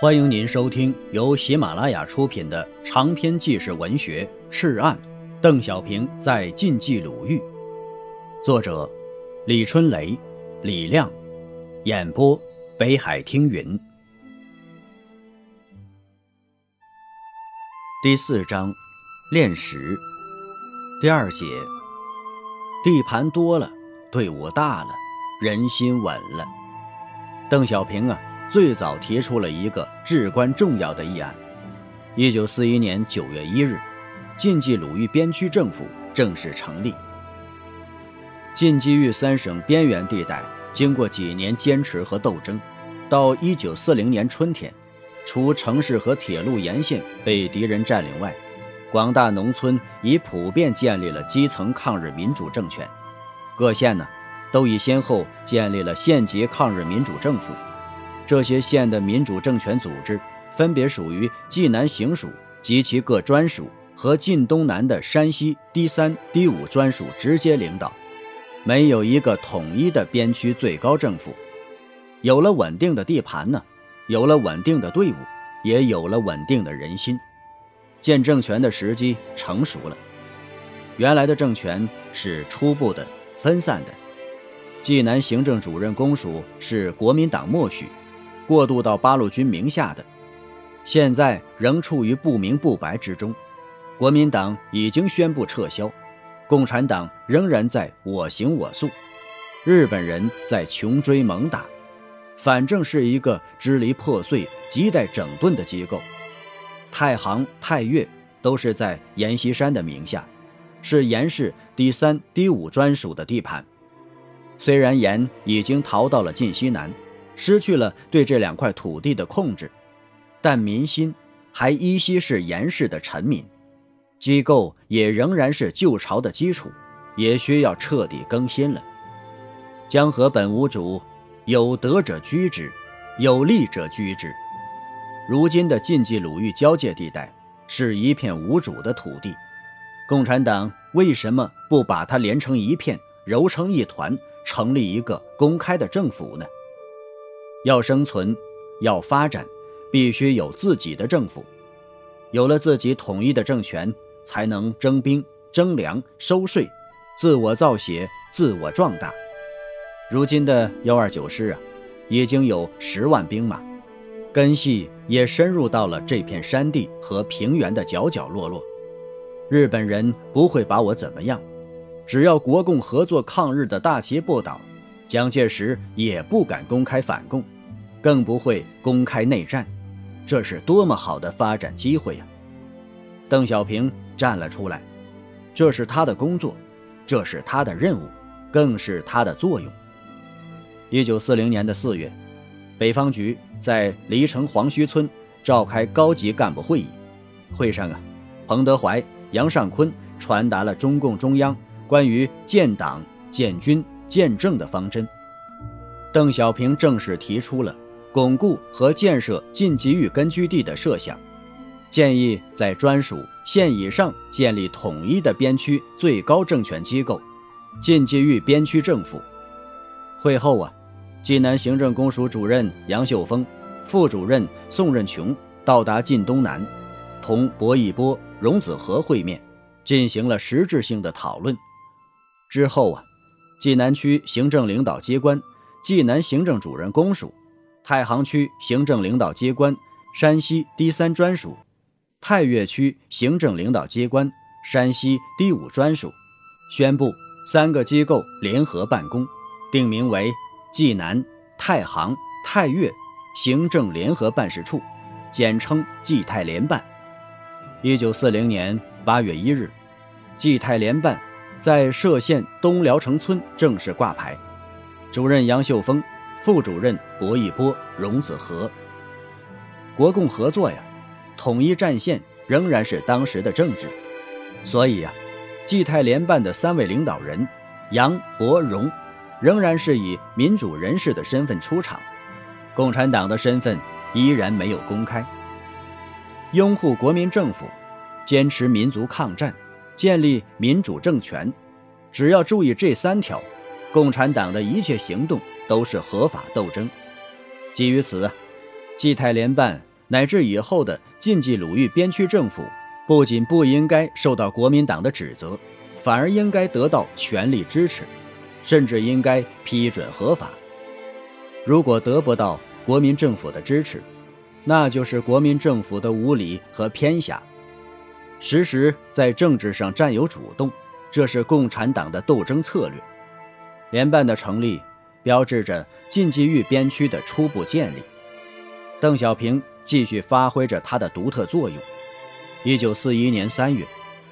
欢迎您收听由喜马拉雅出品的长篇纪实文学《赤案》，邓小平在晋冀鲁豫，作者李春雷、李亮，演播北海听云。第四章，练石。第二节，地盘多了，队伍大了，人心稳了。邓小平啊！最早提出了一个至关重要的议案。一九四一年九月一日，晋冀鲁豫边区政府正式成立。晋冀豫三省边缘地带经过几年坚持和斗争，到一九四零年春天，除城市和铁路沿线被敌人占领外，广大农村已普遍建立了基层抗日民主政权。各县呢，都已先后建立了县级抗日民主政府。这些县的民主政权组织分别属于冀南行署及其各专属和晋东南的山西第三、第五专属直接领导，没有一个统一的边区最高政府。有了稳定的地盘呢，有了稳定的队伍，也有了稳定的人心，建政权的时机成熟了。原来的政权是初步的、分散的，冀南行政主任公署是国民党默许。过渡到八路军名下的，现在仍处于不明不白之中。国民党已经宣布撤销，共产党仍然在我行我素，日本人在穷追猛打，反正是一个支离破碎、亟待整顿的机构。太行、太岳都是在阎锡山的名下，是阎氏第三、第五专属的地盘。虽然阎已经逃到了晋西南。失去了对这两块土地的控制，但民心还依稀是严氏的臣民，机构也仍然是旧朝的基础，也需要彻底更新了。江河本无主，有德者居之，有利者居之。如今的晋冀鲁豫交界地带是一片无主的土地，共产党为什么不把它连成一片，揉成一团，成立一个公开的政府呢？要生存，要发展，必须有自己的政府。有了自己统一的政权，才能征兵、征粮、收税，自我造血，自我壮大。如今的幺二九师啊，已经有十万兵马，根系也深入到了这片山地和平原的角角落落。日本人不会把我怎么样，只要国共合作抗日的大旗不倒。蒋介石也不敢公开反共，更不会公开内战，这是多么好的发展机会呀！邓小平站了出来，这是他的工作，这是他的任务，更是他的作用。一九四零年的四月，北方局在黎城黄须村召开高级干部会议，会上啊，彭德怀、杨尚昆传达了中共中央关于建党、建军。建政的方针，邓小平正式提出了巩固和建设晋冀豫根据地的设想，建议在专属县以上建立统一的边区最高政权机构——晋冀豫边区政府。会后啊，济南行政公署主任杨秀峰、副主任宋任穷到达晋东南，同薄一波、荣子和会面，进行了实质性的讨论。之后啊。济南区行政领导机关济南行政主任公署，太行区行政领导机关山西第三专属，太岳区行政领导机关山西第五专属，宣布三个机构联合办公，定名为济南、太行、太岳行政联合办事处，简称济太联办。一九四零年八月一日，济太联办。在歙县东辽城村正式挂牌，主任杨秀峰，副主任薄一波、荣子和。国共合作呀，统一战线仍然是当时的政治，所以呀，冀太联办的三位领导人杨、伯、荣，仍然是以民主人士的身份出场，共产党的身份依然没有公开。拥护国民政府，坚持民族抗战。建立民主政权，只要注意这三条，共产党的一切行动都是合法斗争。基于此，冀太联办乃至以后的晋冀鲁豫边区政府，不仅不应该受到国民党的指责，反而应该得到全力支持，甚至应该批准合法。如果得不到国民政府的支持，那就是国民政府的无理和偏狭。时时在政治上占有主动，这是共产党的斗争策略。联办的成立，标志着晋冀豫边区的初步建立。邓小平继续发挥着他的独特作用。一九四一年三月，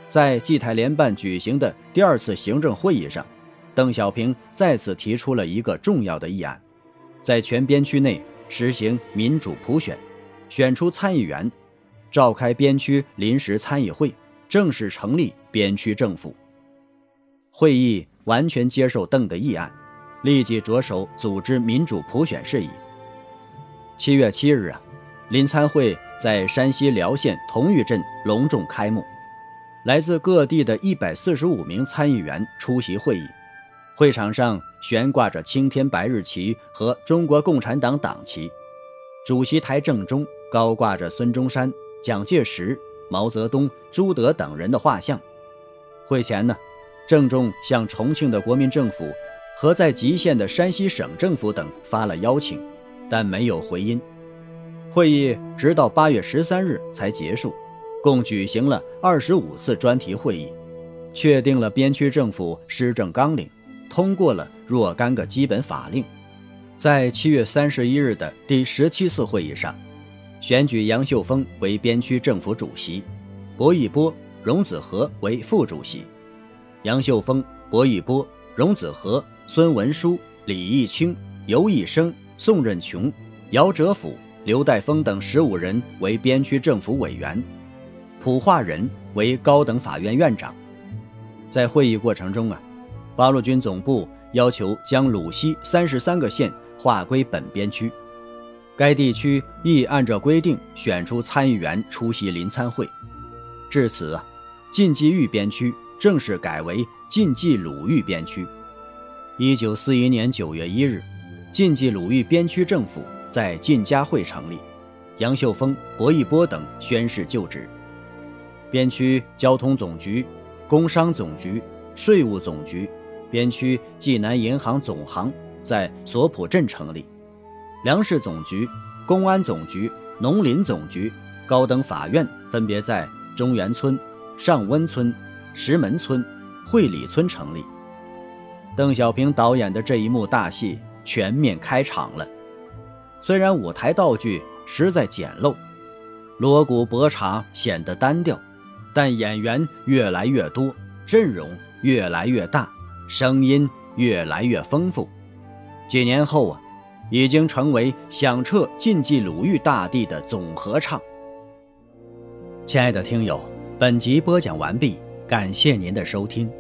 在冀台联办举行的第二次行政会议上，邓小平再次提出了一个重要的议案：在全边区内实行民主普选，选出参议员，召开边区临时参议会，正式成立边区政府。会议完全接受邓的议案，立即着手组织民主普选事宜。七月七日啊，临参会在山西辽县同玉镇隆重开幕，来自各地的一百四十五名参议员出席会议。会场上悬挂着青天白日旗和中国共产党党旗，主席台正中高挂着孙中山、蒋介石、毛泽东、朱德等人的画像。会前呢，郑重向重庆的国民政府和在吉县的山西省政府等发了邀请。但没有回音。会议直到八月十三日才结束，共举行了二十五次专题会议，确定了边区政府施政纲领，通过了若干个基本法令。在七月三十一日的第十七次会议上，选举杨秀峰为边区政府主席，薄一波、荣子和为副主席。杨秀峰、薄一波、荣子和、孙文书、李义清、尤义生。宋任穷、姚哲甫、刘代峰等十五人为边区政府委员，卜化人为高等法院院长。在会议过程中啊，八路军总部要求将鲁西三十三个县划归本边区，该地区亦按照规定选出参议员出席临参会。至此啊，晋冀豫边区正式改为晋冀鲁豫边区。一九四一年九月一日。晋冀鲁豫边区政府在晋嘉会成立，杨秀峰、薄一波等宣誓就职。边区交通总局、工商总局、税务总局、边区济南银行总行在索普镇成立，粮食总局、公安总局、农林总局、高等法院分别在中原村、上温村、石门村、会理村成立。邓小平导演的这一幕大戏。全面开场了。虽然舞台道具实在简陋，锣鼓拨茶显得单调，但演员越来越多，阵容越来越大，声音越来越丰富。几年后啊，已经成为响彻晋冀鲁豫大地的总合唱。亲爱的听友，本集播讲完毕，感谢您的收听。